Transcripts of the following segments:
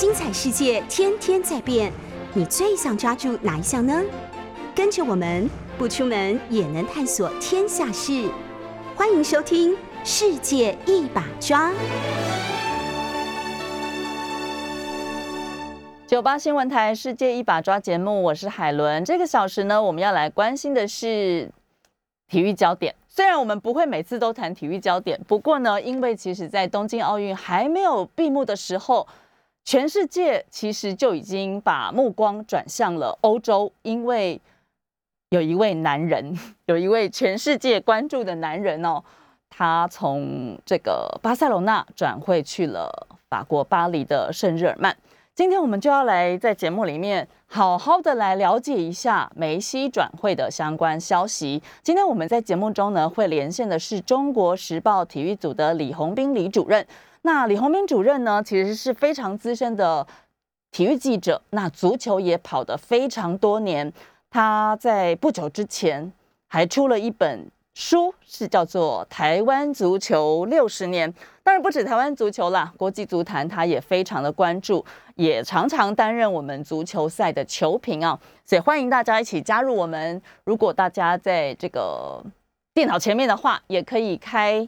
精彩世界天天在变，你最想抓住哪一项呢？跟着我们不出门也能探索天下事，欢迎收听《世界一把抓》。九八新闻台《世界一把抓》节目，我是海伦。这个小时呢，我们要来关心的是体育焦点。虽然我们不会每次都谈体育焦点，不过呢，因为其实在东京奥运还没有闭幕的时候，全世界其实就已经把目光转向了欧洲，因为有一位男人，有一位全世界关注的男人哦，他从这个巴塞罗那转会去了法国巴黎的圣日耳曼。今天我们就要来在节目里面好好的来了解一下梅西转会的相关消息。今天我们在节目中呢会连线的是中国时报体育组的李红斌李主任。那李红斌主任呢其实是非常资深的体育记者，那足球也跑得非常多年。他在不久之前还出了一本书，是叫做《台湾足球六十年》。当然不止台湾足球啦，国际足坛他也非常的关注。也常常担任我们足球赛的球评啊，所以欢迎大家一起加入我们。如果大家在这个电脑前面的话，也可以开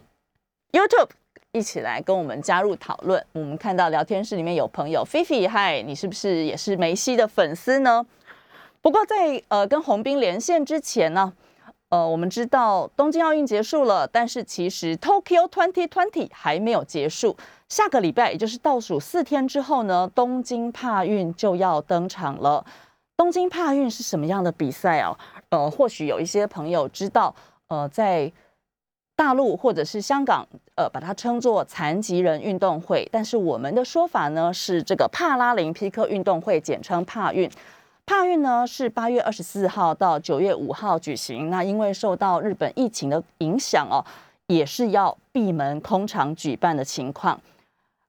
YouTube 一起来跟我们加入讨论。我们看到聊天室里面有朋友菲菲，嗨，你是不是也是梅西的粉丝呢？不过在呃跟洪斌连线之前呢，呃，我们知道东京奥运结束了，但是其实 Tokyo Twenty Twenty 还没有结束。下个礼拜，也就是倒数四天之后呢，东京帕运就要登场了。东京帕运是什么样的比赛啊？呃，或许有一些朋友知道，呃，在大陆或者是香港，呃，把它称作残疾人运动会，但是我们的说法呢是这个帕拉林匹克运动会，简称帕运。帕运呢是八月二十四号到九月五号举行。那因为受到日本疫情的影响哦，也是要闭门空场举办的情况。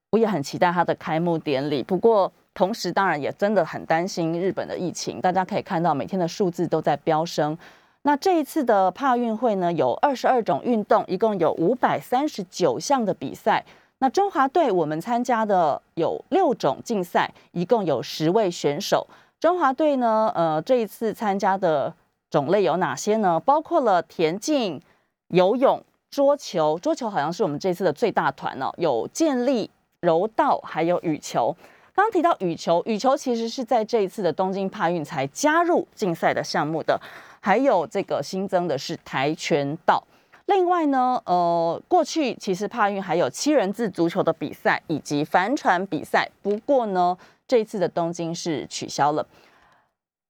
我也很期待它的开幕典礼，不过同时当然也真的很担心日本的疫情。大家可以看到每天的数字都在飙升。那这一次的帕运会呢，有二十二种运动，一共有五百三十九项的比赛。那中华队我们参加的有六种竞赛，一共有十位选手。中华队呢，呃，这一次参加的种类有哪些呢？包括了田径、游泳、桌球。桌球好像是我们这次的最大团哦，有健力。柔道还有羽球，刚刚提到羽球，羽球其实是在这一次的东京帕运才加入竞赛的项目的。还有这个新增的是跆拳道。另外呢，呃，过去其实帕运还有七人制足球的比赛以及帆船比赛，不过呢，这次的东京是取消了。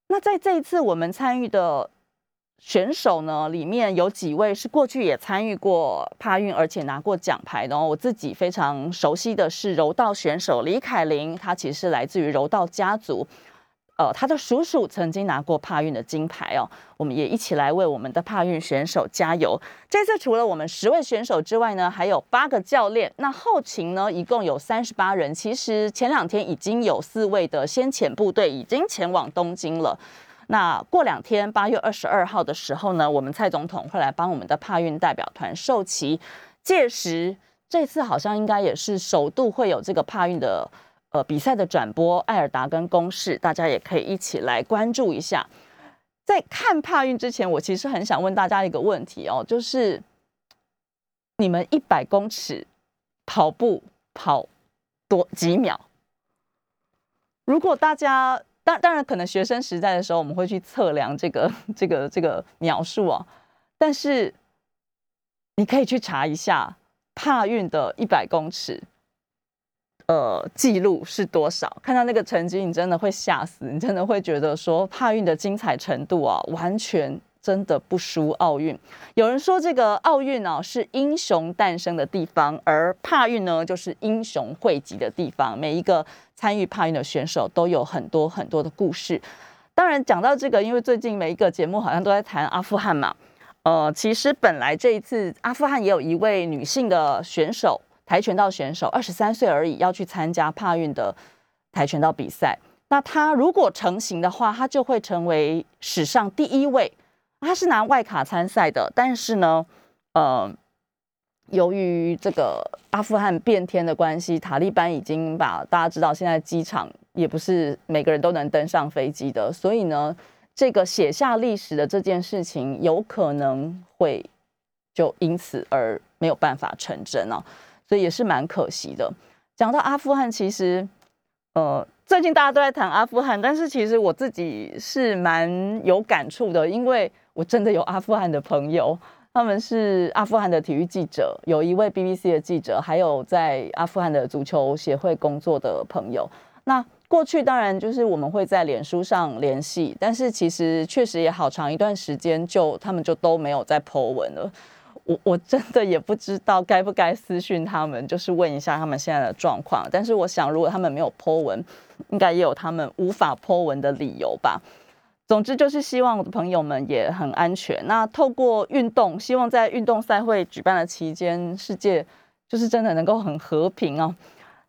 那在这一次我们参与的。选手呢，里面有几位是过去也参与过帕运，而且拿过奖牌的哦。我自己非常熟悉的是柔道选手李凯琳，他其实是来自于柔道家族。呃，他的叔叔曾经拿过帕运的金牌哦。我们也一起来为我们的帕运选手加油。这次除了我们十位选手之外呢，还有八个教练。那后勤呢，一共有三十八人。其实前两天已经有四位的先遣部队已经前往东京了。那过两天，八月二十二号的时候呢，我们蔡总统会来帮我们的帕运代表团授旗。届时，这次好像应该也是首度会有这个帕运的呃比赛的转播，艾尔达跟公式，大家也可以一起来关注一下。在看帕运之前，我其实很想问大家一个问题哦，就是你们一百公尺跑步跑多几秒？如果大家。当当然，可能学生时代的时候，我们会去测量这个这个这个秒数啊。但是你可以去查一下帕运的一百公尺，呃，记录是多少？看到那个成绩，你真的会吓死，你真的会觉得说帕运的精彩程度啊，完全。真的不输奥运。有人说这个奥运呢是英雄诞生的地方，而帕运呢就是英雄汇集的地方。每一个参与帕运的选手都有很多很多的故事。当然讲到这个，因为最近每一个节目好像都在谈阿富汗嘛。呃，其实本来这一次阿富汗也有一位女性的选手，跆拳道选手，二十三岁而已，要去参加帕运的跆拳道比赛。那他如果成型的话，他就会成为史上第一位。他是拿外卡参赛的，但是呢，呃，由于这个阿富汗变天的关系，塔利班已经把大家知道，现在机场也不是每个人都能登上飞机的，所以呢，这个写下历史的这件事情，有可能会就因此而没有办法成真啊，所以也是蛮可惜的。讲到阿富汗，其实呃，最近大家都在谈阿富汗，但是其实我自己是蛮有感触的，因为我真的有阿富汗的朋友。他们是阿富汗的体育记者，有一位 BBC 的记者，还有在阿富汗的足球协会工作的朋友。那过去当然就是我们会在脸书上联系，但是其实确实也好长一段时间，就他们就都没有再 po 文了。我我真的也不知道该不该私讯他们，就是问一下他们现在的状况。但是我想，如果他们没有 po 文，应该也有他们无法 po 文的理由吧。总之就是希望我的朋友们也很安全。那透过运动，希望在运动赛会举办的期间，世界就是真的能够很和平哦。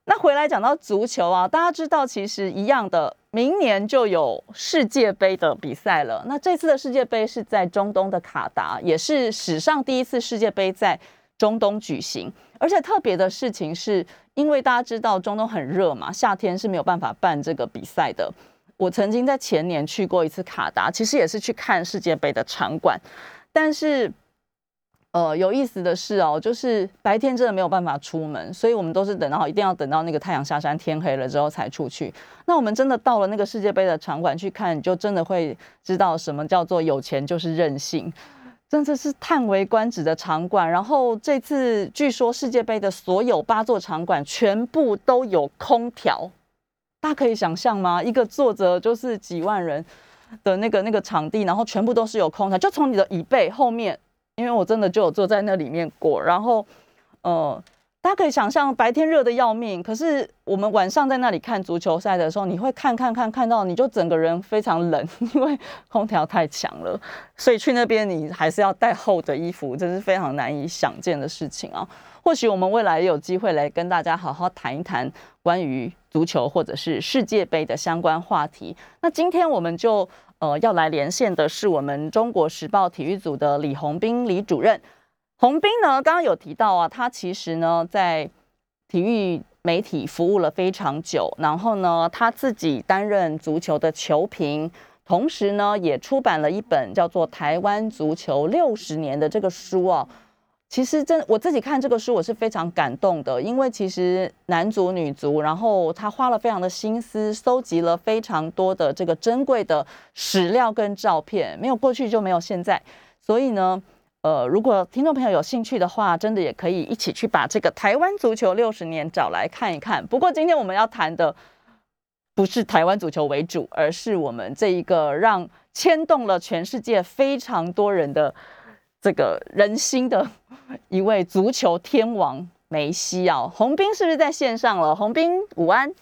那回来讲到足球啊，大家知道其实一样的，明年就有世界杯的比赛了。那这次的世界杯是在中东的卡达，也是史上第一次世界杯在中东举行。而且特别的事情是，因为大家知道中东很热嘛，夏天是没有办法办这个比赛的。我曾经在前年去过一次卡达，其实也是去看世界杯的场馆。但是，呃，有意思的是哦，就是白天真的没有办法出门，所以我们都是等到一定要等到那个太阳下山、天黑了之后才出去。那我们真的到了那个世界杯的场馆去看，就真的会知道什么叫做有钱就是任性，真的是叹为观止的场馆。然后这次据说世界杯的所有八座场馆全部都有空调。大家可以想象吗？一个坐着就是几万人的那个那个场地，然后全部都是有空调，就从你的椅背后面，因为我真的就有坐在那里面过。然后，呃，大家可以想象，白天热的要命，可是我们晚上在那里看足球赛的时候，你会看看看看到，你就整个人非常冷，因为空调太强了。所以去那边你还是要带厚的衣服，这是非常难以想见的事情啊。或许我们未来有机会来跟大家好好谈一谈关于足球或者是世界杯的相关话题。那今天我们就呃要来连线的是我们中国时报体育组的李红斌李主任。红斌呢，刚刚有提到啊，他其实呢在体育媒体服务了非常久，然后呢他自己担任足球的球评，同时呢也出版了一本叫做《台湾足球六十年》的这个书哦。其实真我自己看这个书，我是非常感动的，因为其实男足、女足，然后他花了非常的心思，搜集了非常多的这个珍贵的史料跟照片，没有过去就没有现在。所以呢，呃，如果听众朋友有兴趣的话，真的也可以一起去把这个台湾足球六十年找来看一看。不过今天我们要谈的不是台湾足球为主，而是我们这一个让牵动了全世界非常多人的。这个人心的一位足球天王梅西啊，洪斌是不是在线上了？洪斌，午安。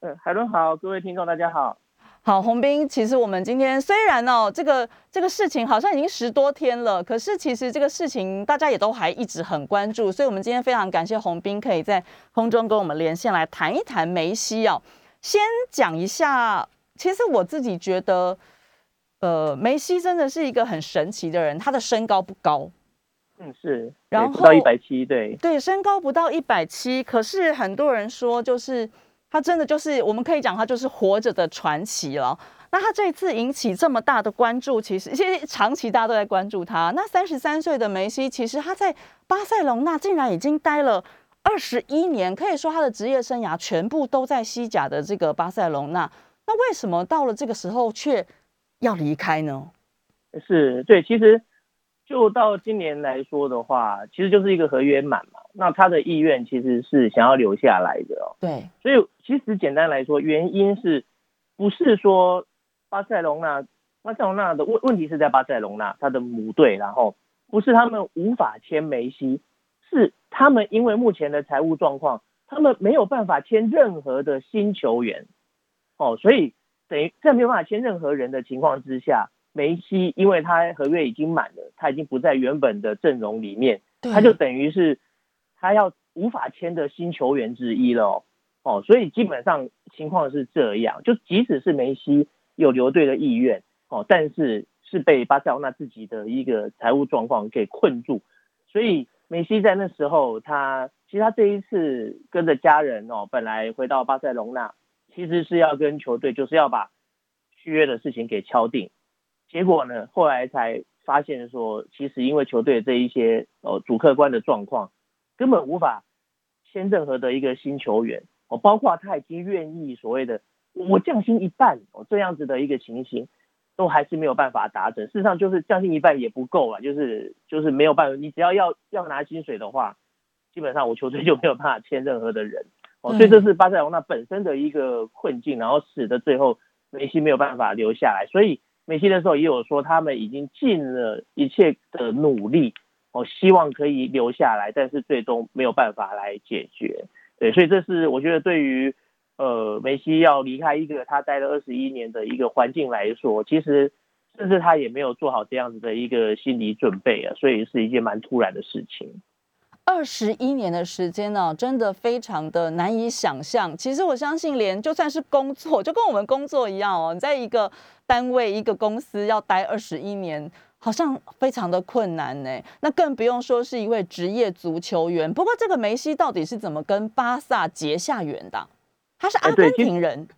呃，海伦好，各位听众大家好。好，洪斌，其实我们今天虽然哦，这个这个事情好像已经十多天了，可是其实这个事情大家也都还一直很关注，所以我们今天非常感谢洪斌可以在空中跟我们连线来谈一谈梅西哦。先讲一下，其实我自己觉得。呃，梅西真的是一个很神奇的人，他的身高不高，嗯是，然后不到一百七，对对，身高不到一百七，可是很多人说，就是他真的就是我们可以讲他就是活着的传奇了。那他这次引起这么大的关注，其实其实长期大家都在关注他。那三十三岁的梅西，其实他在巴塞隆纳竟然已经待了二十一年，可以说他的职业生涯全部都在西甲的这个巴塞隆纳。那为什么到了这个时候却？要离开呢？是对，其实就到今年来说的话，其实就是一个合约满嘛。那他的意愿其实是想要留下来的哦。对，所以其实简单来说，原因是不是说巴塞隆纳？巴塞隆纳的问问题是在巴塞隆纳，他的母队，然后不是他们无法签梅西，是他们因为目前的财务状况，他们没有办法签任何的新球员。哦，所以。等于在没有办法签任何人的情况之下，梅西因为他合约已经满了，他已经不在原本的阵容里面，他就等于是他要无法签的新球员之一了哦，所以基本上情况是这样，就即使是梅西有留队的意愿哦，但是是被巴塞罗那自己的一个财务状况给困住，所以梅西在那时候，他其实他这一次跟着家人哦，本来回到巴塞隆纳，其实是要跟球队就是要把续约的事情给敲定。结果呢，后来才发现说，其实因为球队这一些哦主客观的状况，根本无法签任何的一个新球员哦，包括他已经愿意所谓的我降薪一半哦这样子的一个情形。都还是没有办法达成，事实上就是降薪一半也不够了，就是就是没有办法，你只要要要拿薪水的话，基本上我球队就没有办法签任何的人哦，所以这是巴塞罗那本身的一个困境，然后使得最后梅西没有办法留下来，所以梅西的时候也有说他们已经尽了一切的努力哦，希望可以留下来，但是最终没有办法来解决，对，所以这是我觉得对于。呃，梅西要离开一个他待了二十一年的一个环境来说，其实甚至他也没有做好这样子的一个心理准备啊，所以是一件蛮突然的事情。二十一年的时间呢，真的非常的难以想象。其实我相信，连就算是工作，就跟我们工作一样哦，在一个单位、一个公司要待二十一年，好像非常的困难呢。那更不用说是一位职业足球员。不过，这个梅西到底是怎么跟巴萨结下缘的？他是阿根廷人，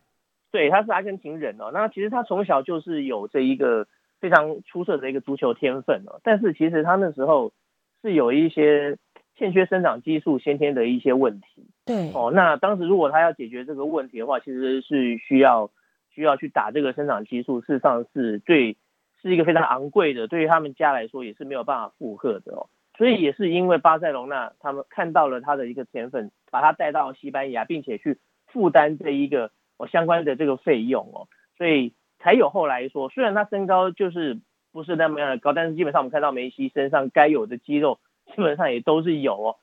对，他是阿根廷人哦。那其实他从小就是有这一个非常出色的一个足球天分哦。但是其实他那时候是有一些欠缺生长激素先天的一些问题。对哦，那当时如果他要解决这个问题的话，其实是需要需要去打这个生长激素，事实上是对是一个非常昂贵的，对于他们家来说也是没有办法负荷的哦。所以也是因为巴塞隆纳他们看到了他的一个天分，把他带到西班牙，并且去。负担这一个我相关的这个费用哦，所以才有后来说，虽然他身高就是不是那么样的高，但是基本上我们看到梅西身上该有的肌肉基本上也都是有哦，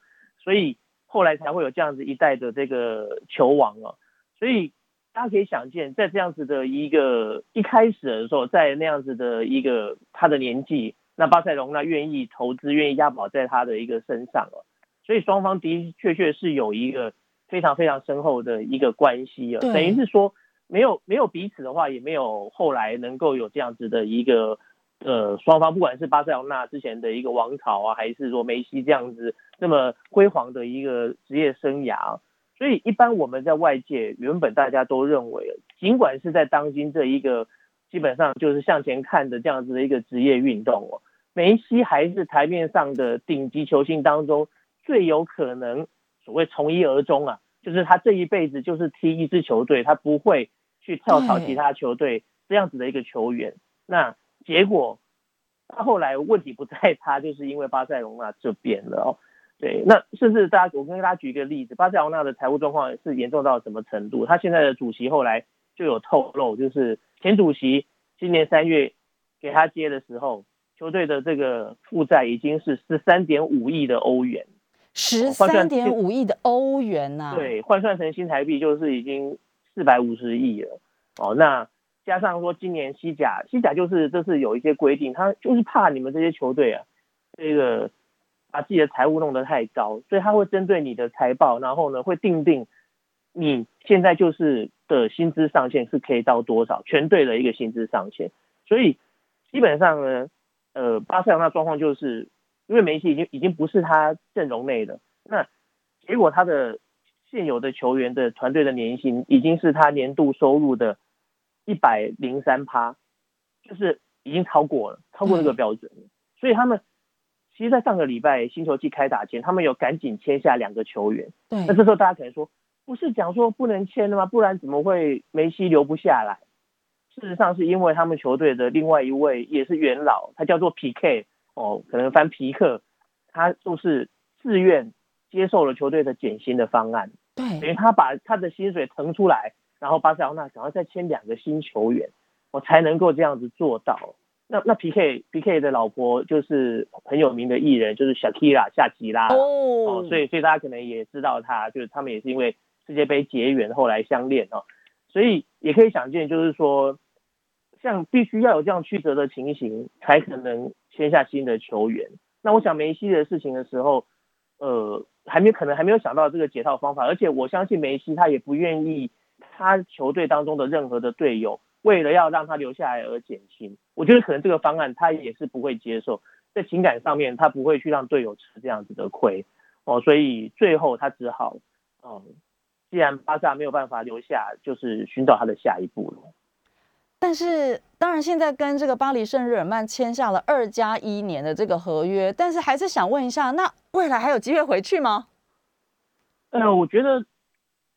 所以后来才会有这样子一代的这个球王哦，所以大家可以想见，在这样子的一个一开始的时候，在那样子的一个他的年纪，那巴塞隆那愿意投资，愿意押宝在他的一个身上哦，所以双方的的确确是有一个。非常非常深厚的一个关系啊，等于是说没有没有彼此的话，也没有后来能够有这样子的一个呃双方，不管是巴塞罗那之前的一个王朝啊，还是说梅西这样子这么辉煌的一个职业生涯，所以一般我们在外界原本大家都认为，尽管是在当今这一个基本上就是向前看的这样子的一个职业运动哦，梅西还是台面上的顶级球星当中最有可能。所谓从一而终啊，就是他这一辈子就是踢一支球队，他不会去跳槽其他球队这样子的一个球员。那结果他后来问题不在他，就是因为巴塞罗那这边了哦。对，那甚至大家，我跟大家举一个例子，巴塞罗那的财务状况是严重到什么程度？他现在的主席后来就有透露，就是前主席今年三月给他接的时候，球队的这个负债已经是十三点五亿的欧元。十三点五亿的欧元呐，对，换算成新台币就是已经四百五十亿了。哦，那加上说今年西甲，西甲就是这是有一些规定，他就是怕你们这些球队啊，这个把自己的财务弄得太高，所以他会针对你的财报，然后呢会定定你现在就是的薪资上限是可以到多少，全队的一个薪资上限。所以基本上呢，呃，巴塞罗那状况就是。因为梅西已经已经不是他阵容内的，那结果他的现有的球员的团队的年薪已经是他年度收入的一百零三趴，就是已经超过了，超过这个标准。所以他们其实，在上个礼拜新球季开打前，他们有赶紧签下两个球员。对。那这时候大家可能说，不是讲说不能签的吗？不然怎么会梅西留不下来？事实上是因为他们球队的另外一位也是元老，他叫做皮克。哦，可能翻皮克，他就是自愿接受了球队的减薪的方案，对，等于他把他的薪水腾出来，然后巴塞罗那想要再签两个新球员，我才能够这样子做到。那那 P K P K 的老婆就是很有名的艺人，就是小 Kira 夏吉拉哦，所以所以大家可能也知道他，就是他们也是因为世界杯结缘后来相恋哦，所以也可以想见，就是说。像必须要有这样曲折的情形，才可能签下新的球员。那我想梅西的事情的时候，呃，还没可能还没有想到这个解套方法。而且我相信梅西他也不愿意他球队当中的任何的队友为了要让他留下来而减薪。我觉得可能这个方案他也是不会接受。在情感上面他不会去让队友吃这样子的亏哦，所以最后他只好嗯，既然巴萨没有办法留下，就是寻找他的下一步了。但是，当然，现在跟这个巴黎圣日耳曼签下了二加一年的这个合约，但是还是想问一下，那未来还有机会回去吗？呃，我觉得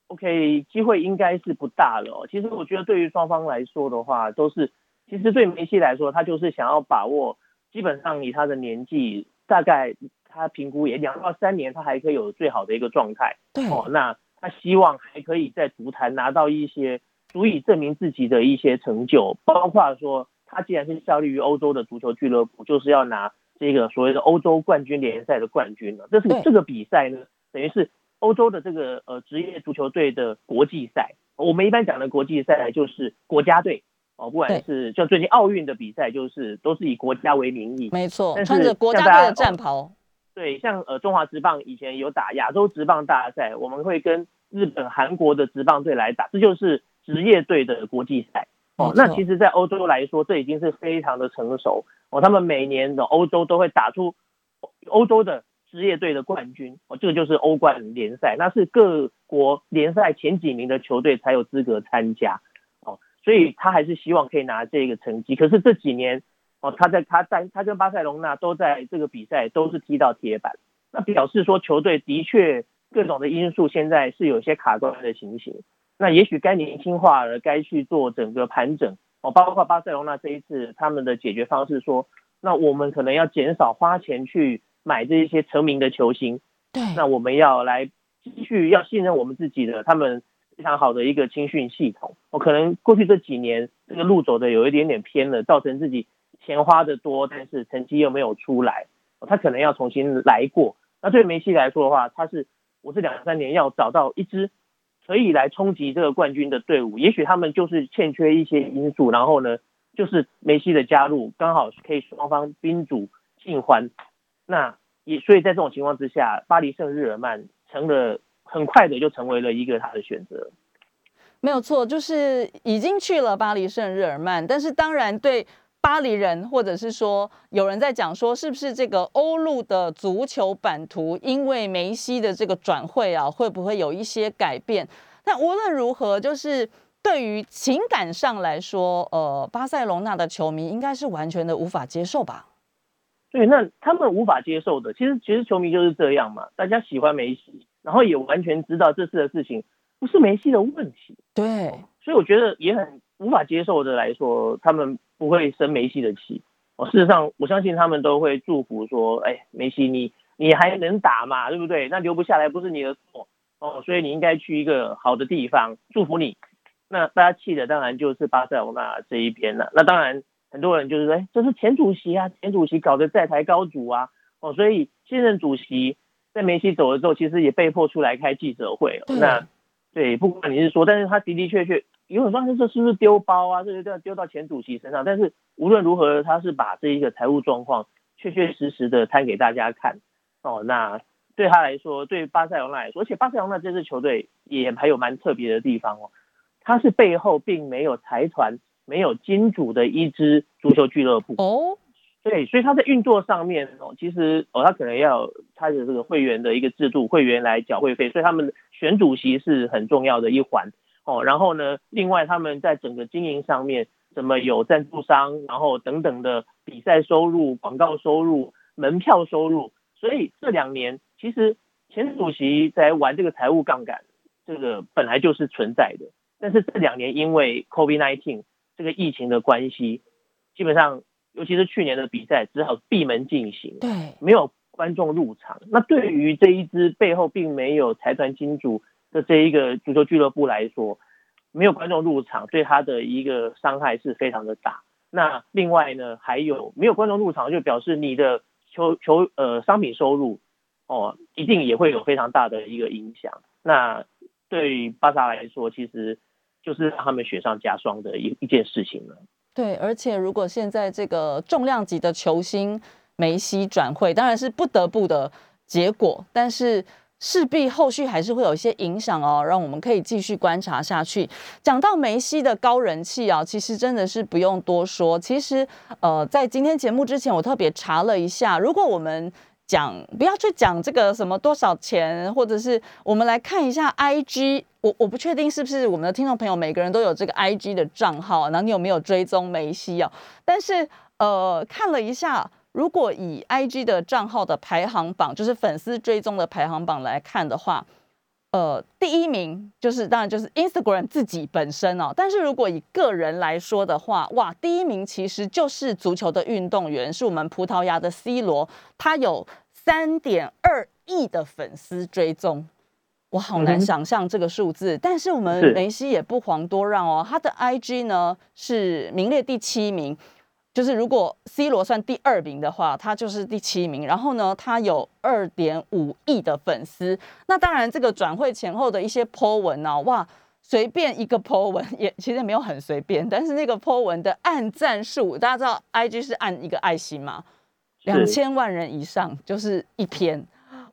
，OK，机会应该是不大了。其实，我觉得对于双方来说的话，都是，其实对梅西来说，他就是想要把握，基本上以他的年纪，大概他评估也两到三年，他还可以有最好的一个状态。对，哦，那他希望还可以在足坛拿到一些。足以证明自己的一些成就，包括说他既然是效力于欧洲的足球俱乐部，就是要拿这个所谓的欧洲冠军联赛的冠军了。这是这个比赛呢，等于是欧洲的这个呃职业足球队的国际赛。我们一般讲的国际赛就是国家队哦，不管是就最近奥运的比赛，就是都是以国家为名义。没错，穿着国家队的战袍。对，像呃中华职棒以前有打亚洲职棒大赛，我们会跟日本、韩国的职棒队来打，这就是。职业队的国际赛哦，那其实，在欧洲来说，这已经是非常的成熟哦。他们每年的欧洲都会打出欧洲的职业队的冠军哦，这个就是欧冠联赛，那是各国联赛前几名的球队才有资格参加哦。所以他还是希望可以拿这个成绩。可是这几年哦，他在他在他跟巴塞隆纳都在这个比赛都是踢到铁板，那表示说球队的确各种的因素现在是有些卡关的情形。那也许该年轻化了，该去做整个盘整哦，包括巴塞罗那这一次他们的解决方式说，那我们可能要减少花钱去买这一些成名的球星，对，那我们要来继续要信任我们自己的他们非常好的一个青训系统，我可能过去这几年这个路走的有一点点偏了，造成自己钱花的多，但是成绩又没有出来，他可能要重新来过。那对梅西来说的话，他是我这两三年要找到一支。可以来冲击这个冠军的队伍，也许他们就是欠缺一些因素，然后呢，就是梅西的加入刚好可以双方宾主尽欢。那也所以在这种情况之下，巴黎圣日耳曼成了很快的就成为了一个他的选择。没有错，就是已经去了巴黎圣日耳曼，但是当然对。巴黎人，或者是说有人在讲说，是不是这个欧陆的足球版图因为梅西的这个转会啊，会不会有一些改变？但无论如何，就是对于情感上来说，呃，巴塞隆纳的球迷应该是完全的无法接受吧？对，那他们无法接受的，其实其实球迷就是这样嘛，大家喜欢梅西，然后也完全知道这次的事情不是梅西的问题，对，所以我觉得也很无法接受的来说，他们。不会生梅西的气哦。事实上，我相信他们都会祝福说：“哎，梅西，你你还能打嘛？对不对？那留不下来不是你的错哦，所以你应该去一个好的地方，祝福你。”那大家气的当然就是巴塞罗那这一边了。那当然，很多人就是说：“哎，这是前主席啊，前主席搞得债台高筑啊。”哦，所以现任主席在梅西走了之后，其实也被迫出来开记者会。那对，不管你是说，但是他的的确确。有人说这是不是丢包啊？这就丢到前主席身上。但是无论如何，他是把这一个财务状况确确实实的摊给大家看。哦，那对他来说，对巴塞罗那来说，而且巴塞罗那这支球队也还有蛮特别的地方哦。他是背后并没有财团、没有金主的一支足球俱乐部哦。对，所以他在运作上面哦，其实哦，他可能要他的这个会员的一个制度，会员来缴会费，所以他们选主席是很重要的一环。哦，然后呢？另外，他们在整个经营上面，怎么有赞助商，然后等等的比赛收入、广告收入、门票收入。所以这两年，其实前主席在玩这个财务杠杆，这个本来就是存在的。但是这两年因为 COVID-19 这个疫情的关系，基本上，尤其是去年的比赛，只好闭门进行，对，没有观众入场。那对于这一支背后并没有财团金主。的这一个足球俱乐部来说，没有观众入场，对他的一个伤害是非常的大。那另外呢，还有没有观众入场，就表示你的球球呃商品收入哦，一定也会有非常大的一个影响。那对巴萨来说，其实就是让他们雪上加霜的一一件事情了。对，而且如果现在这个重量级的球星梅西转会，当然是不得不的结果，但是。势必后续还是会有一些影响哦，让我们可以继续观察下去。讲到梅西的高人气啊，其实真的是不用多说。其实，呃，在今天节目之前，我特别查了一下，如果我们讲不要去讲这个什么多少钱，或者是我们来看一下 IG，我我不确定是不是我们的听众朋友每个人都有这个 IG 的账号，然后你有没有追踪梅西啊？但是，呃，看了一下。如果以 I G 的账号的排行榜，就是粉丝追踪的排行榜来看的话，呃，第一名就是当然就是 Instagram 自己本身哦。但是如果以个人来说的话，哇，第一名其实就是足球的运动员，是我们葡萄牙的 C 罗，他有三点二亿的粉丝追踪，我好难想象这个数字。但是我们梅西也不遑多让哦，他的 I G 呢是名列第七名。就是如果 C 罗算第二名的话，他就是第七名。然后呢，他有二点五亿的粉丝。那当然，这个转会前后的一些 po 文啊，哇，随便一个 po 文也其实没有很随便。但是那个 po 文的按赞数，大家知道 IG 是按一个爱心嘛，两千万人以上就是一篇。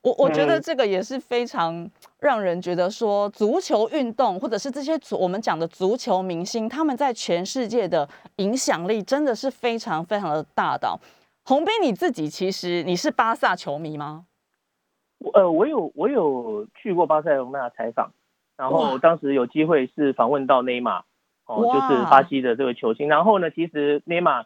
我我觉得这个也是非常让人觉得说，足球运动或者是这些我们讲的足球明星，他们在全世界的影响力真的是非常非常的大的。洪斌，你自己其实你是巴萨球迷吗？呃，我有我有去过巴塞罗那采访，然后当时有机会是访问到内马尔，哦，就是巴西的这个球星。然后呢，其实内马尔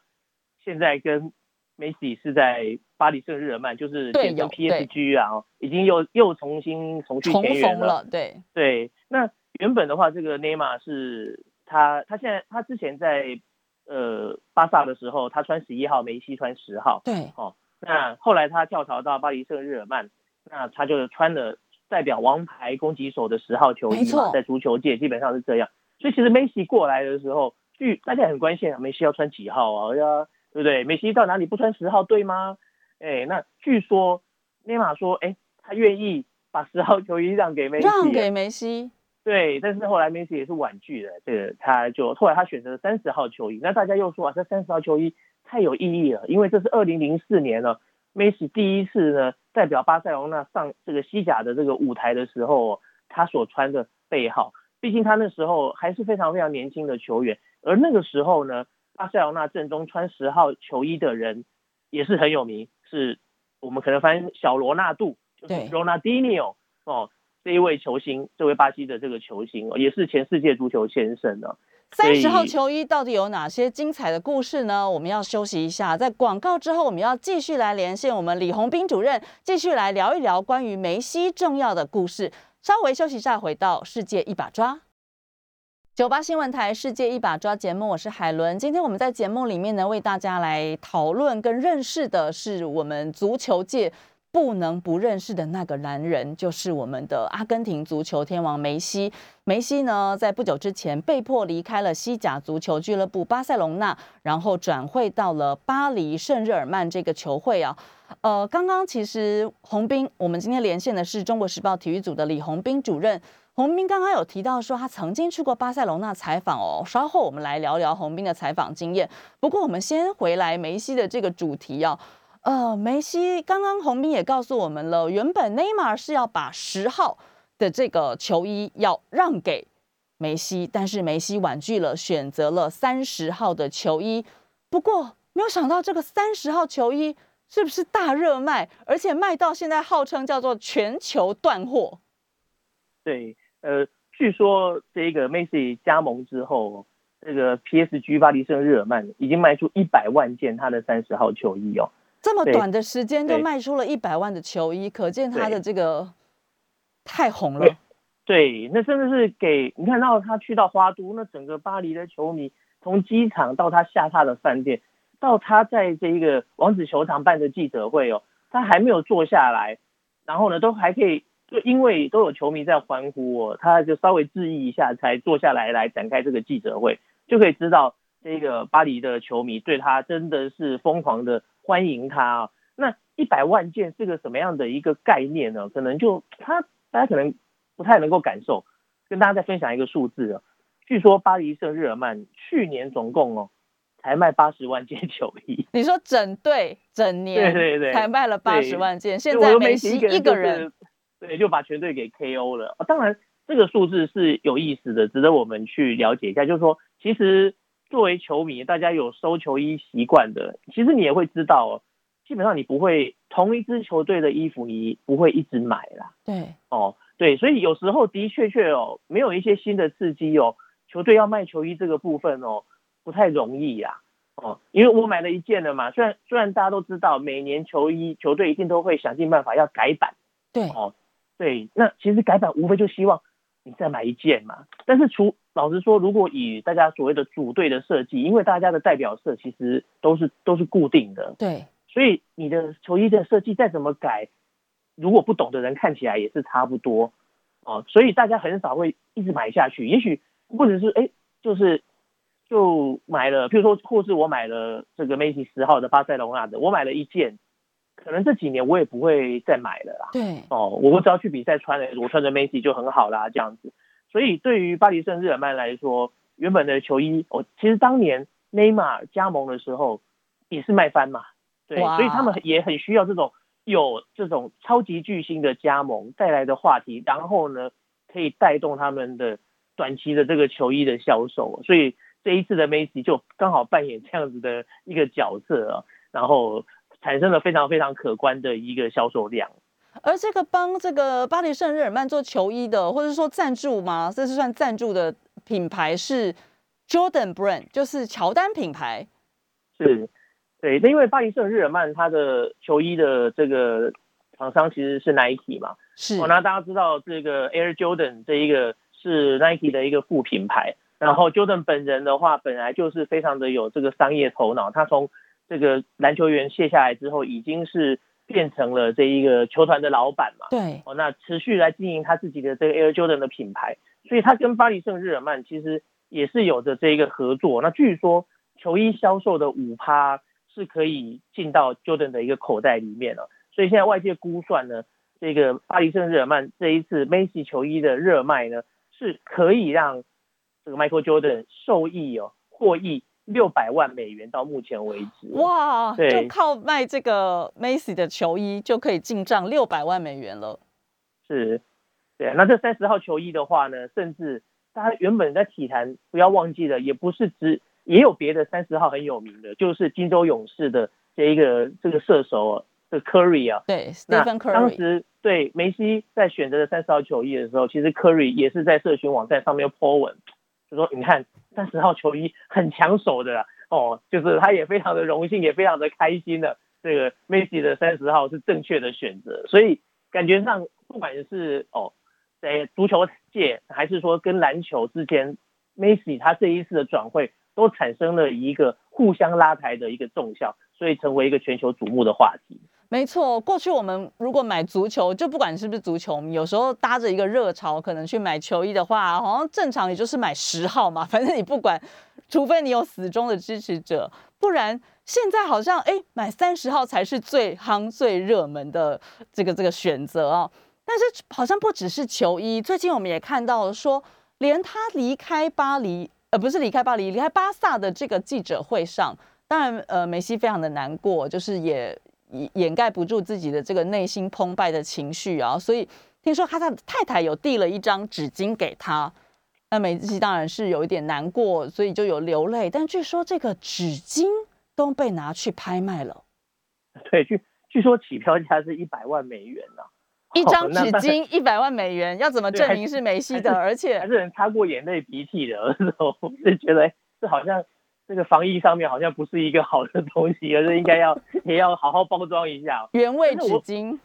现在跟梅西是在。巴黎圣日耳曼就是简称 PSG 啊，已经又又重新重续前缘了。对对，那原本的话，这个内马尔是他他现在他之前在呃巴萨的时候，他穿十一号，梅西穿十号。对哦，那后来他跳槽到巴黎圣日耳曼，那他就穿了代表王牌攻击手的十号球衣嘛，在足球界基本上是这样。所以其实梅西过来的时候，据大家很关心啊，梅西要穿几号啊？呀，对不对？梅西到哪里不穿十号，对吗？哎，那据说内马尔说，哎，他愿意把十号球衣让给梅西，让给梅西。对，但是后来梅西也是婉拒了，这个他就后来他选择了三十号球衣。那大家又说啊，这三十号球衣太有意义了，因为这是二零零四年了，梅西第一次呢代表巴塞罗那上这个西甲的这个舞台的时候，他所穿的背号。毕竟他那时候还是非常非常年轻的球员，而那个时候呢，巴塞罗那阵中穿十号球衣的人也是很有名。是我们可能翻小罗纳度，就是 Ronaldinho 哦，这一位球星，这位巴西的这个球星哦，也是前世界足球先生呢。三十号球衣到底有哪些精彩的故事呢？我们要休息一下，在广告之后，我们要继续来连线我们李红斌主任，继续来聊一聊关于梅西重要的故事。稍微休息一下，回到世界一把抓。九八新闻台《世界一把抓》节目，我是海伦。今天我们在节目里面呢，为大家来讨论跟认识的是我们足球界不能不认识的那个男人，就是我们的阿根廷足球天王梅西。梅西呢，在不久之前被迫离开了西甲足球俱乐部巴塞隆纳，然后转会到了巴黎圣日耳曼这个球会啊。呃，刚刚其实洪斌，我们今天连线的是中国时报体育组的李洪斌主任。洪斌刚刚有提到说，他曾经去过巴塞罗那采访哦。稍后我们来聊聊洪斌的采访经验。不过我们先回来梅西的这个主题哦。呃，梅西刚刚洪斌也告诉我们了，原本内马尔是要把十号的这个球衣要让给梅西，但是梅西婉拒了，选择了三十号的球衣。不过没有想到，这个三十号球衣是不是大热卖，而且卖到现在号称叫做全球断货？对。呃，据说这个 Messi 加盟之后，这个 PSG 巴黎圣日耳曼已经卖出一百万件他的三十号球衣哦。这么短的时间就卖出了一百万的球衣，可见他的这个太红了。对，那真的是给你看到他去到花都，那整个巴黎的球迷，从机场到他下榻的饭店，到他在这一个王子球场办的记者会哦，他还没有坐下来，然后呢，都还可以。就因为都有球迷在欢呼我，他就稍微质疑一下，才坐下来来展开这个记者会，就可以知道这个巴黎的球迷对他真的是疯狂的欢迎他啊。那一百万件是个什么样的一个概念呢？可能就他大家可能不太能够感受，跟大家再分享一个数字啊。据说巴黎圣日耳曼去年总共哦才卖八十万件球衣。你说整队整年对对对才卖了八十万件，现在梅西一个人。对，就把全队给 KO 了。当然，这个数字是有意思的，值得我们去了解一下。就是说，其实作为球迷，大家有收球衣习惯的，其实你也会知道哦，基本上你不会同一支球队的衣服，你不会一直买啦。对，哦，对，所以有时候的确确哦，没有一些新的刺激哦，球队要卖球衣这个部分哦，不太容易呀。哦，因为我买了一件了嘛，虽然虽然大家都知道，每年球衣球队一定都会想尽办法要改版。对，哦，对，那其实改版无非就希望你再买一件嘛。但是除老实说，如果以大家所谓的组队的设计，因为大家的代表色其实都是都是固定的，对，所以你的球衣的设计再怎么改，如果不懂的人看起来也是差不多。哦，所以大家很少会一直买下去。也许或者是哎，就是就买了，譬如说，或是我买了这个 Macy 十号的巴塞隆纳的，我买了一件。可能这几年我也不会再买了啦。对，哦，我只要去比赛穿的，我穿着 Macy 就很好啦，这样子。所以对于巴黎圣日耳曼来说，原本的球衣，哦，其实当年内马尔加盟的时候也是卖翻嘛。对，所以他们也很需要这种有这种超级巨星的加盟带来的话题，然后呢，可以带动他们的短期的这个球衣的销售。所以这一次的 Macy 就刚好扮演这样子的一个角色啊，然后。产生了非常非常可观的一个销售量，而这个帮这个巴黎圣日耳曼做球衣的，或者说赞助吗？这是算赞助的品牌是 Jordan Brand，就是乔丹品牌。是，对，那因为巴黎圣日耳曼它的球衣的这个厂商其实是 Nike 嘛，是。哦，那大家知道这个 Air Jordan 这一个是 Nike 的一个副品牌，然后 Jordan 本人的话本来就是非常的有这个商业头脑，他从这个篮球员卸下来之后，已经是变成了这一个球团的老板嘛？对。哦，那持续来经营他自己的这个 Air Jordan 的品牌，所以他跟巴黎圣日耳曼其实也是有着这一个合作。那据说球衣销售的五趴是可以进到 Jordan 的一个口袋里面了。所以现在外界估算呢，这个巴黎圣日耳曼这一次 Macy 球衣的热卖呢，是可以让这个 Michael Jordan 受益哦，获益。六百万美元到目前为止，哇！就靠卖这个 Macy 的球衣就可以进账六百万美元了。是，对。那这三十号球衣的话呢，甚至大家原本在体坛不要忘记了，也不是只也有别的三十号很有名的，就是金州勇士的这一个这个射手的 Curry 啊。对，Stephen Curry。当时对梅西在选择的三十号球衣的时候，其实 Curry 也是在社群网站上面 po 文，就说你看。三十号球衣很抢手的哦，就是他也非常的荣幸，也非常的开心的。这个 Messi 的三十号是正确的选择，所以感觉上不管是哦在足球界，还是说跟篮球之间，Messi 他这一次的转会都产生了一个互相拉抬的一个重效，所以成为一个全球瞩目的话题。没错，过去我们如果买足球，就不管是不是足球迷，有时候搭着一个热潮，可能去买球衣的话，好像正常也就是买十号嘛。反正你不管，除非你有死忠的支持者，不然现在好像哎，买三十号才是最夯、最热门的这个这个选择啊。但是好像不只是球衣，最近我们也看到了说，连他离开巴黎，呃，不是离开巴黎，离开巴萨的这个记者会上，当然呃，梅西非常的难过，就是也。掩掩盖不住自己的这个内心澎湃的情绪啊，所以听说他的太太有递了一张纸巾给他，那梅西当然是有一点难过，所以就有流泪。但据说这个纸巾都被拿去拍卖了，对，据据说起票价是一百万美元呢，一张纸巾 一百万美元，要怎么证明是梅西的？而且还是人擦过眼泪鼻涕的，我是觉得这好像。这个防疫上面好像不是一个好的东西，而是应该要也要好好包装一下原味纸巾。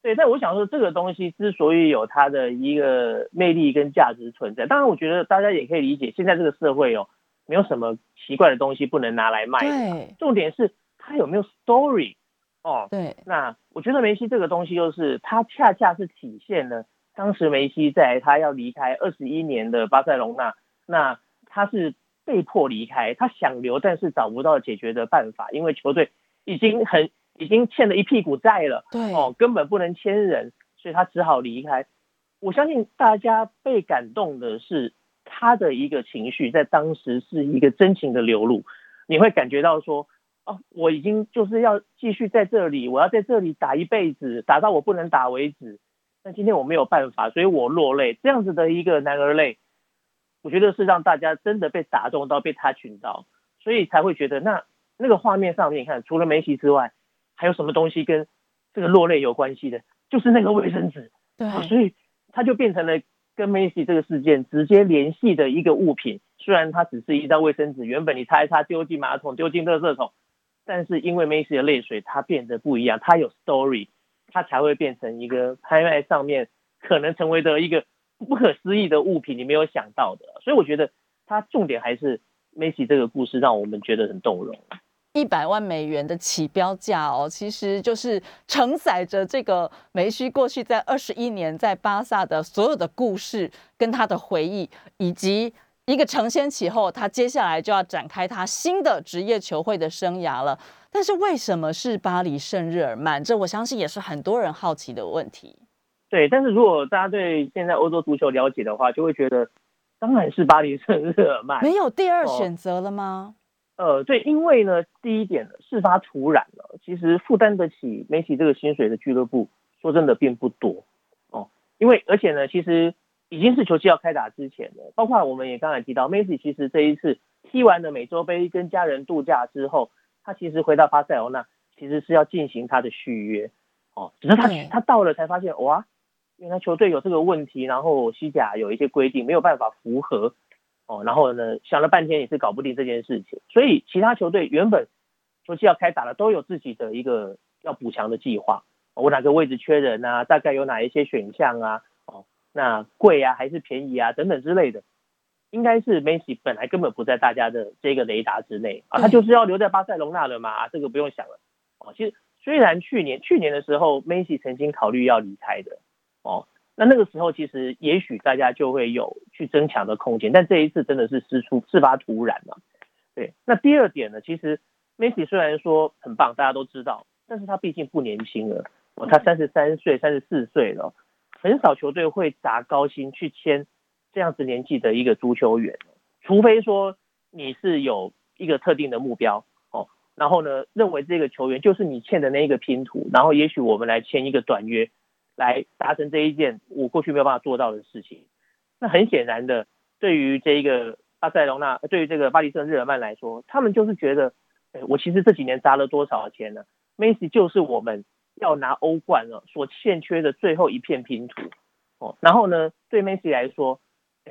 对，但我想说，这个东西之所以有它的一个魅力跟价值存在，当然我觉得大家也可以理解，现在这个社会哦，没有什么奇怪的东西不能拿来卖。对，重点是它有没有 story 哦。对，那我觉得梅西这个东西就是它恰恰是体现了当时梅西在他要离开二十一年的巴塞隆那，那他是。被迫离开，他想留，但是找不到解决的办法，因为球队已经很已经欠了一屁股债了，对哦，根本不能签人，所以他只好离开。我相信大家被感动的是他的一个情绪，在当时是一个真情的流露，你会感觉到说，哦，我已经就是要继续在这里，我要在这里打一辈子，打到我不能打为止。那今天我没有办法，所以我落泪。这样子的一个男儿泪，我觉得是让大家真的被打动到，被他群到，所以才会觉得那那个画面上面，你看除了梅西之外，还有什么东西跟这个落泪有关系的？就是那个卫生纸。对，所以它就变成了跟梅西这个事件直接联系的一个物品。虽然它只是一张卫生纸，原本你擦一擦丢进马桶、丢进垃圾桶，但是因为梅西的泪水，它变得不一样，它有 story。它才会变成一个拍卖上面可能成为的一个不可思议的物品，你没有想到的。所以我觉得它重点还是梅西这个故事让我们觉得很动容。一百万美元的起标价哦，其实就是承载着这个梅西过去在二十一年在巴萨的所有的故事跟他的回忆，以及一个承先启后，他接下来就要展开他新的职业球会的生涯了。但是为什么是巴黎圣日耳曼？这我相信也是很多人好奇的问题。对，但是如果大家对现在欧洲足球了解的话，就会觉得当然是巴黎圣日耳曼。没有第二选择了吗？呃，对，因为呢，第一点，事发突然了，其实负担得起梅西这个薪水的俱乐部，说真的并不多哦。因为而且呢，其实已经是球季要开打之前了，包括我们也刚才提到，梅西其实这一次踢完了美洲杯跟家人度假之后。他其实回到巴塞罗那，其实是要进行他的续约，哦，只是他他到了才发现，哇，原来球队有这个问题，然后西甲有一些规定没有办法符合，哦，然后呢想了半天也是搞不定这件事情，所以其他球队原本球季要开打了，都有自己的一个要补强的计划，我哪个位置缺人啊，大概有哪一些选项啊，哦，那贵啊还是便宜啊等等之类的。应该是梅西本来根本不在大家的这个雷达之内啊，他就是要留在巴塞隆纳的嘛，这个不用想了哦。其实虽然去年去年的时候梅西曾经考虑要离开的哦，那那个时候其实也许大家就会有去争抢的空间，但这一次真的是事出事发突然嘛。对，那第二点呢，其实梅西虽然说很棒，大家都知道，但是他毕竟不年轻了哦，他三十三岁、三十四岁了，很少球队会砸高薪去签。这样子年纪的一个足球员，除非说你是有一个特定的目标哦，然后呢，认为这个球员就是你欠的那一个拼图，然后也许我们来签一个短约，来达成这一件我过去没有办法做到的事情。那很显然的，对于这一个巴塞隆纳，对于这个巴黎圣日耳曼来说，他们就是觉得，哎，我其实这几年砸了多少钱呢？梅西就是我们要拿欧冠了所欠缺的最后一片拼图哦。然后呢，对梅西来说，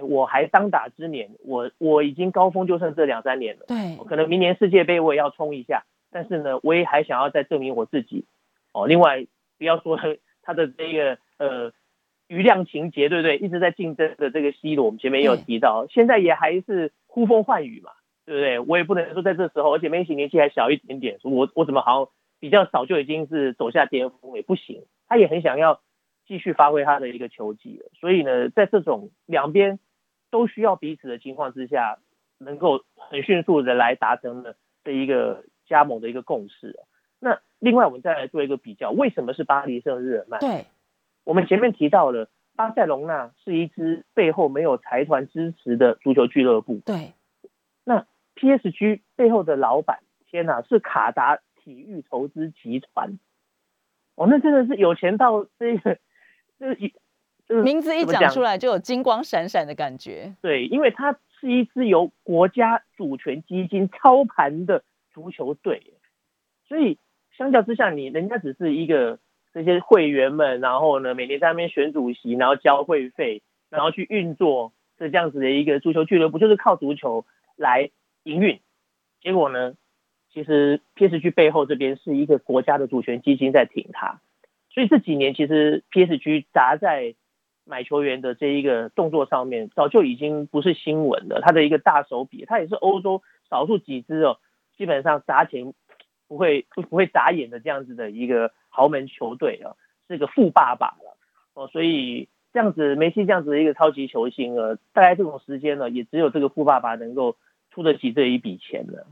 我还当打之年，我我已经高峰就剩这两三年了。对，可能明年世界杯我也要冲一下，但是呢，我也还想要再证明我自己。哦，另外不要说他的这个呃余量情节，对不对？一直在竞争的这个 C 罗，我们前面也有提到，现在也还是呼风唤雨嘛，对不对？我也不能说在这时候，而且梅西年纪还小一点点，我我怎么好像比较早就已经是走下巅峰也不行。他也很想要继续发挥他的一个球技，所以呢，在这种两边。都需要彼此的情况之下，能够很迅速的来达成的这一个加盟的一个共识。那另外我们再来做一个比较，为什么是巴黎圣日耳曼？对，我们前面提到了巴塞隆纳是一支背后没有财团支持的足球俱乐部。对，那 PSG 背后的老板，天哪，是卡达体育投资集团。哦，那真的是有钱到这个，这一。名字一讲出来就有金光闪闪的感觉。对，因为它是一支由国家主权基金操盘的足球队，所以相较之下，你人家只是一个这些会员们，然后呢每年在那边选主席，然后交会费，然后去运作这这样子的一个足球俱乐部，就是靠足球来营运。结果呢，其实 PSG 背后这边是一个国家的主权基金在挺它，所以这几年其实 PSG 砸在买球员的这一个动作上面，早就已经不是新闻了。他的一个大手笔，他也是欧洲少数几支哦，基本上砸钱不会不不会眨眼的这样子的一个豪门球队啊，是个富爸爸了哦。所以这样子梅西这样子的一个超级球星啊，大概这种时间呢，也只有这个富爸爸能够出得起这一笔钱了。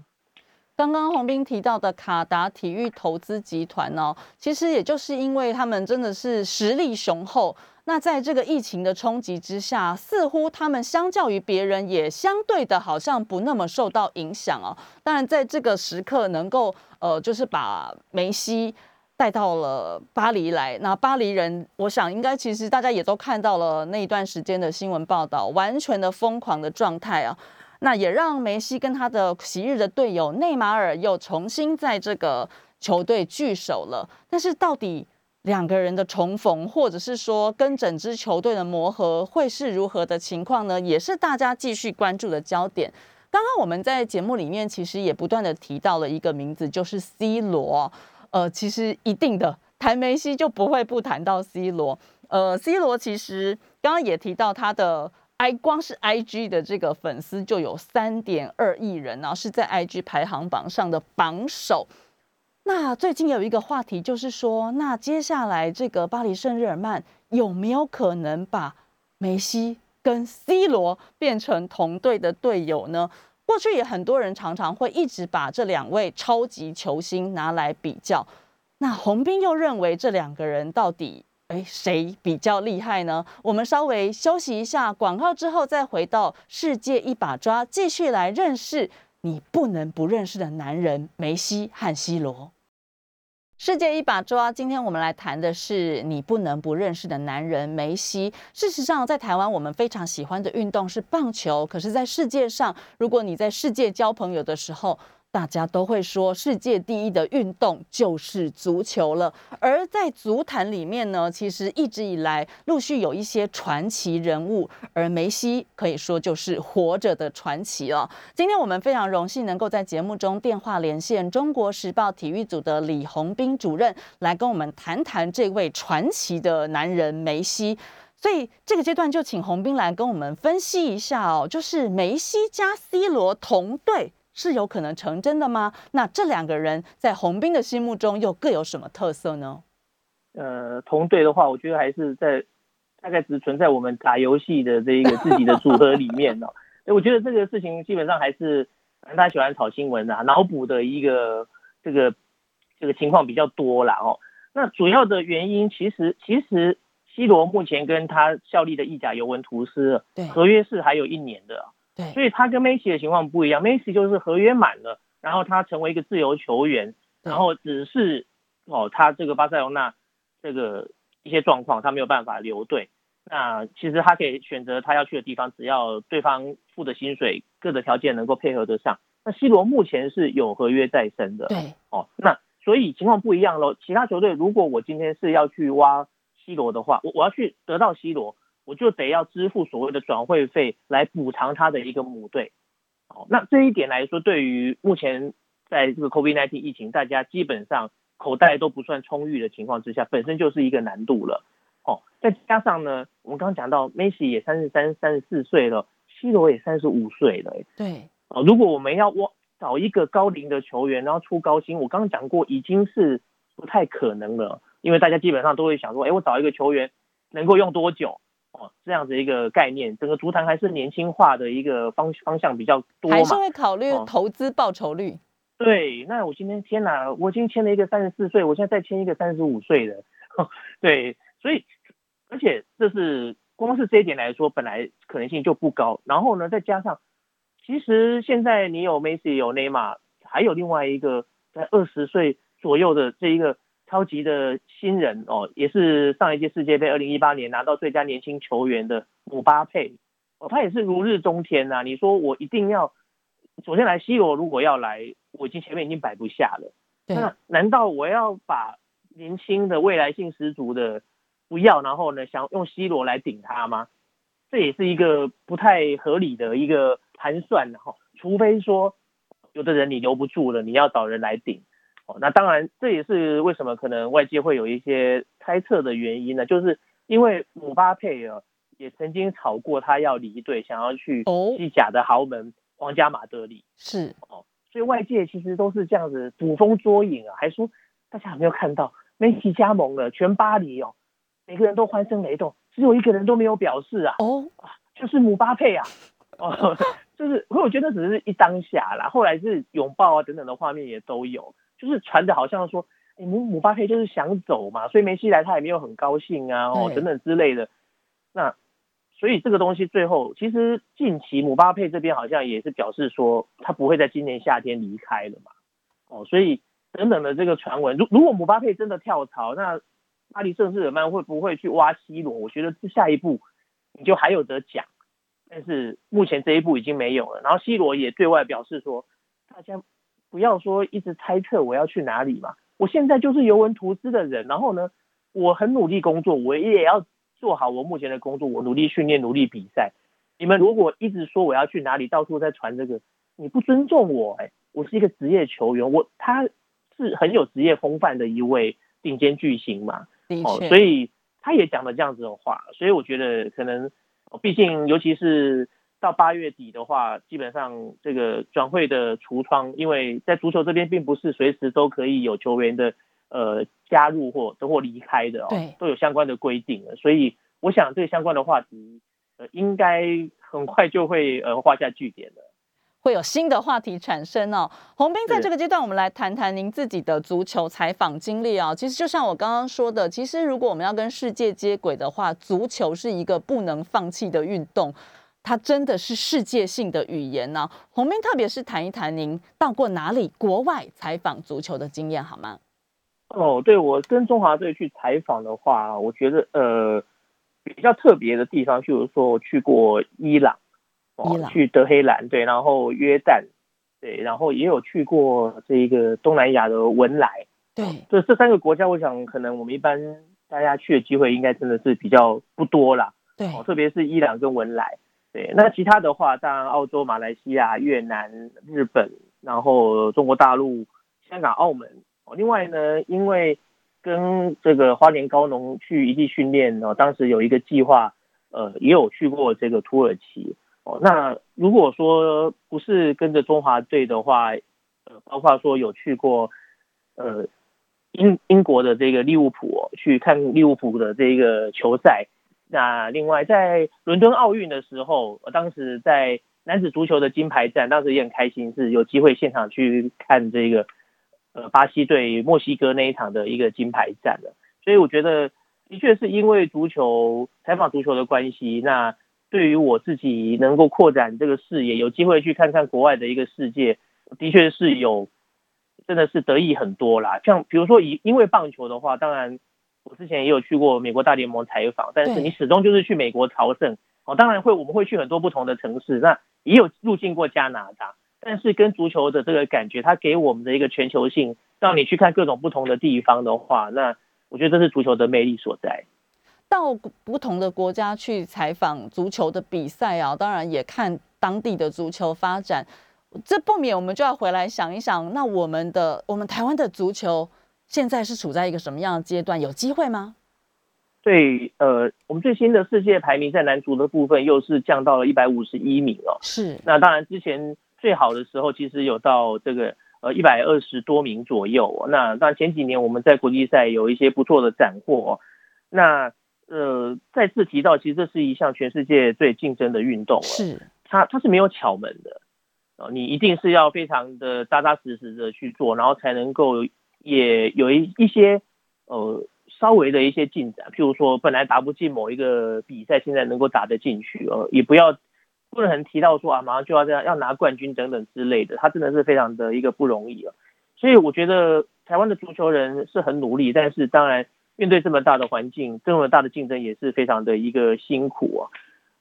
刚刚洪斌提到的卡达体育投资集团呢，其实也就是因为他们真的是实力雄厚。那在这个疫情的冲击之下，似乎他们相较于别人也相对的，好像不那么受到影响哦。当然，在这个时刻能够呃，就是把梅西带到了巴黎来。那巴黎人，我想应该其实大家也都看到了那一段时间的新闻报道，完全的疯狂的状态啊。那也让梅西跟他的昔日的队友内马尔又重新在这个球队聚首了。但是到底两个人的重逢，或者是说跟整支球队的磨合，会是如何的情况呢？也是大家继续关注的焦点。刚刚我们在节目里面其实也不断的提到了一个名字，就是 C 罗。呃，其实一定的谈梅西就不会不谈到 C 罗。呃，C 罗其实刚刚也提到他的。I 光是 IG 的这个粉丝就有三点二亿人然后是在 IG 排行榜上的榜首。那最近有一个话题就是说，那接下来这个巴黎圣日耳曼有没有可能把梅西跟 C 罗变成同队的队友呢？过去也很多人常常会一直把这两位超级球星拿来比较。那洪斌又认为这两个人到底？哎，谁比较厉害呢？我们稍微休息一下广告之后，再回到世界一把抓，继续来认识你不能不认识的男人梅西和 C 罗。世界一把抓，今天我们来谈的是你不能不认识的男人梅西。事实上，在台湾我们非常喜欢的运动是棒球，可是，在世界上，如果你在世界交朋友的时候，大家都会说，世界第一的运动就是足球了。而在足坛里面呢，其实一直以来陆续有一些传奇人物，而梅西可以说就是活着的传奇了。今天我们非常荣幸能够在节目中电话连线中国时报体育组的李洪斌主任，来跟我们谈谈这位传奇的男人梅西。所以这个阶段就请洪斌来跟我们分析一下哦，就是梅西加 C 罗同队。是有可能成真的吗？那这两个人在洪斌的心目中又各有什么特色呢？呃，同队的话，我觉得还是在大概只存在我们打游戏的这一个自己的组合里面哦。我觉得这个事情基本上还是大家喜欢炒新闻啊，脑补的一个这个这个情况比较多啦哦。那主要的原因其实其实 C 罗目前跟他效力的意甲尤文图斯合约是还有一年的。对，所以他跟梅西的情况不一样，梅西就是合约满了，然后他成为一个自由球员，然后只是哦，他这个巴塞罗那这个一些状况，他没有办法留队。那其实他可以选择他要去的地方，只要对方付的薪水、各的条件能够配合得上。那 C 罗目前是有合约在身的，对，哦，那所以情况不一样喽。其他球队如果我今天是要去挖 C 罗的话，我我要去得到 C 罗。我就得要支付所谓的转会费来补偿他的一个母队，哦，那这一点来说，对于目前在这个 COVID-19 疫情，大家基本上口袋都不算充裕的情况之下，本身就是一个难度了，哦，再加上呢，我们刚刚讲到梅西也三十三、三十四岁了，C 罗也三十五岁了，对，哦，如果我们要挖找一个高龄的球员，然后出高薪，我刚刚讲过已经是不太可能了，因为大家基本上都会想说，哎，我找一个球员能够用多久？哦，这样子一个概念，整个足坛还是年轻化的一个方方向比较多嘛，还是会考虑投资报酬率。对，那我今天天哪，我今天签了一个三十四岁，我现在再签一个三十五岁的，对，所以而且这是光是这一点来说，本来可能性就不高。然后呢，再加上其实现在你有梅西，有内马尔，还有另外一个在二十岁左右的这一个。超级的新人哦，也是上一届世界杯二零一八年拿到最佳年轻球员的姆巴佩哦，他也是如日中天呐。你说我一定要首先来 C 罗，如果要来，我已经前面已经摆不下了。那难道我要把年轻的未来性十足的不要，然后呢想用 C 罗来顶他吗？这也是一个不太合理的一个盘算哈。除非说有的人你留不住了，你要找人来顶。哦，那当然，这也是为什么可能外界会有一些猜测的原因呢？就是因为姆巴佩啊，也曾经吵过他要离队，想要去西甲的豪门皇家马德里。是哦，所以外界其实都是这样子捕风捉影啊，还说大家有没有看到梅西加盟了，全巴黎哦，每个人都欢声雷动，只有一个人都没有表示啊。哦，就是姆巴佩啊。哦，就是，我觉得只是一当下啦，后来是拥抱啊等等的画面也都有。就是传的好像说，姆姆巴佩就是想走嘛，所以梅西来他也没有很高兴啊，哦等等之类的。那所以这个东西最后其实近期姆巴佩这边好像也是表示说他不会在今年夏天离开了嘛，哦，所以等等的这个传闻。如如果姆巴佩真的跳槽，那巴黎圣日耳曼会不会去挖 C 罗？我觉得这下一步你就还有得讲。但是目前这一步已经没有了。然后 C 罗也对外表示说，大家不要说一直猜测我要去哪里嘛，我现在就是尤文图斯的人。然后呢，我很努力工作，我也要做好我目前的工作，我努力训练，努力比赛。你们如果一直说我要去哪里，到处在传这个，你不尊重我。哎，我是一个职业球员，我他是很有职业风范的一位顶尖巨星嘛。哦，所以他也讲了这样子的话，所以我觉得可能。毕竟，尤其是到八月底的话，基本上这个转会的橱窗，因为在足球这边并不是随时都可以有球员的呃加入或或离开的哦，都有相关的规定了。所以，我想这相关的话题，呃，应该很快就会呃画下句点了。会有新的话题产生哦。洪斌，在这个阶段，我们来谈谈您自己的足球采访经历啊。其实就像我刚刚说的，其实如果我们要跟世界接轨的话，足球是一个不能放弃的运动，它真的是世界性的语言呢。洪斌，特别是谈一谈您到过哪里国外采访足球的经验好吗？哦，对我跟中华队去采访的话，我觉得呃比较特别的地方，譬如说我去过伊朗。去德黑兰对，然后约旦对，然后也有去过这个东南亚的文莱对，这这三个国家，我想可能我们一般大家去的机会应该真的是比较不多啦。对，特别是伊朗跟文莱对，那其他的话，当然澳洲、马来西亚、越南、日本，然后中国大陆、香港、澳门哦。另外呢，因为跟这个花莲高农去异地训练哦，当时有一个计划，呃，也有去过这个土耳其。哦，那如果说不是跟着中华队的话，呃，包括说有去过，呃，英英国的这个利物浦去看利物浦的这个球赛，那另外在伦敦奥运的时候，我当时在男子足球的金牌战，当时也很开心，是有机会现场去看这个，呃，巴西对墨西哥那一场的一个金牌战的，所以我觉得的确是因为足球采访足球的关系，那。对于我自己能够扩展这个视野，有机会去看看国外的一个世界，的确是有，真的是得益很多啦。像比如说以因为棒球的话，当然我之前也有去过美国大联盟采访，但是你始终就是去美国朝圣哦。当然会我们会去很多不同的城市，那也有入境过加拿大，但是跟足球的这个感觉，它给我们的一个全球性，让你去看各种不同的地方的话，那我觉得这是足球的魅力所在。到不同的国家去采访足球的比赛啊，当然也看当地的足球发展，这不免我们就要回来想一想，那我们的我们台湾的足球现在是处在一个什么样的阶段？有机会吗？对，呃，我们最新的世界排名在男足的部分又是降到了一百五十一名哦。是，那当然之前最好的时候其实有到这个呃一百二十多名左右。那当然前几年我们在国际赛有一些不错的斩获。那呃，再次提到，其实这是一项全世界最竞争的运动，是它它是没有巧门的，哦，你一定是要非常的扎扎实实的去做，然后才能够也有一一些呃稍微的一些进展，譬如说本来打不进某一个比赛，现在能够打得进去，呃，也不要不能很提到说啊马上就要这样要拿冠军等等之类的，他真的是非常的一个不容易啊，所以我觉得台湾的足球人是很努力，但是当然。面对这么大的环境，这么大的竞争也是非常的一个辛苦啊。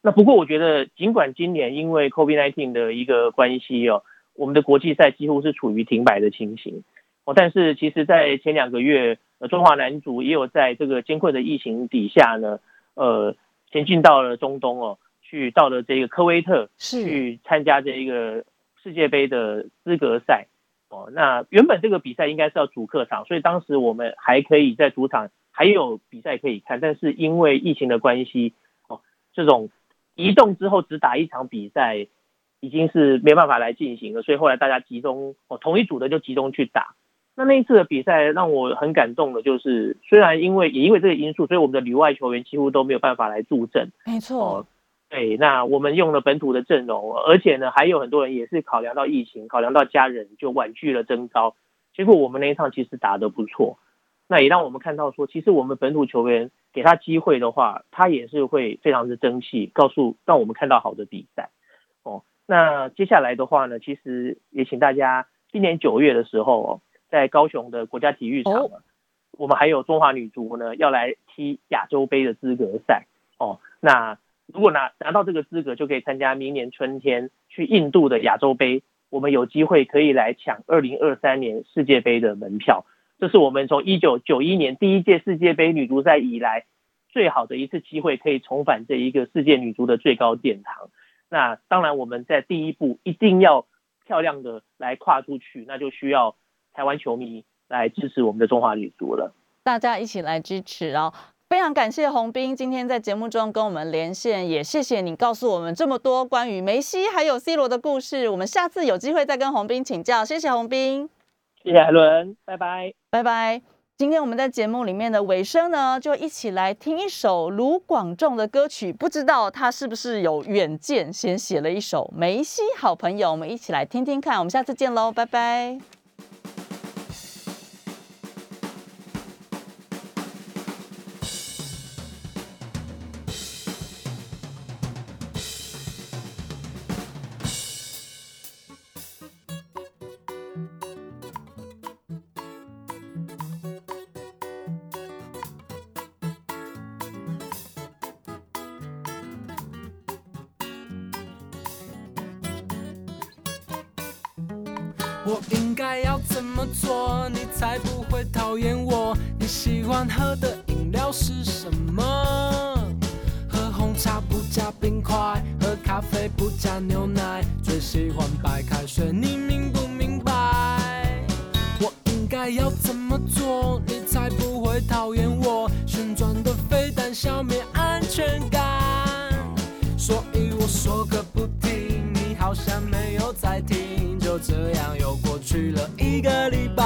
那不过我觉得，尽管今年因为 COVID-19 的一个关系哦，我们的国际赛几乎是处于停摆的情形哦，但是其实，在前两个月，呃中华男足也有在这个艰困的疫情底下呢，呃，前进到了中东哦，去到了这个科威特去参加这一个世界杯的资格赛哦。那原本这个比赛应该是要主客场，所以当时我们还可以在主场。还有比赛可以看，但是因为疫情的关系，哦，这种移动之后只打一场比赛，已经是没办法来进行了。所以后来大家集中，哦，同一组的就集中去打。那那一次的比赛让我很感动的，就是虽然因为也因为这个因素，所以我们的旅外球员几乎都没有办法来助阵。没错，对，那我们用了本土的阵容，而且呢，还有很多人也是考量到疫情，考量到家人，就婉拒了征召。结果我们那一场其实打得不错。那也让我们看到说，其实我们本土球员给他机会的话，他也是会非常的争气，告诉让我们看到好的比赛。哦，那接下来的话呢，其实也请大家今年九月的时候哦，在高雄的国家体育场，我们还有中华女足呢要来踢亚洲杯的资格赛哦。那如果拿拿到这个资格，就可以参加明年春天去印度的亚洲杯。我们有机会可以来抢二零二三年世界杯的门票。这是我们从一九九一年第一届世界杯女足赛以来最好的一次机会，可以重返这一个世界女足的最高殿堂。那当然，我们在第一步一定要漂亮的来跨出去，那就需要台湾球迷来支持我们的中华女足了。大家一起来支持哦！非常感谢洪斌今天在节目中跟我们连线，也谢谢你告诉我们这么多关于梅西还有 C 罗的故事。我们下次有机会再跟洪斌请教。谢谢洪斌，谢谢海伦，拜拜，拜拜。今天我们在节目里面的尾声呢，就一起来听一首卢广仲的歌曲。不知道他是不是有远见，先写了一首《梅西好朋友》，我们一起来听听看。我们下次见喽，拜拜。我应该要怎么做，你才不会讨厌我？你喜欢喝的饮料是什么？喝红茶不加冰块，喝咖啡不加牛奶，最喜欢白开水，你明不明白？我应该要怎么做，你才不会讨厌我？旋转的飞弹消灭安全感，所以我说个不停，你好像没有在听。就这样又过去了一个礼拜，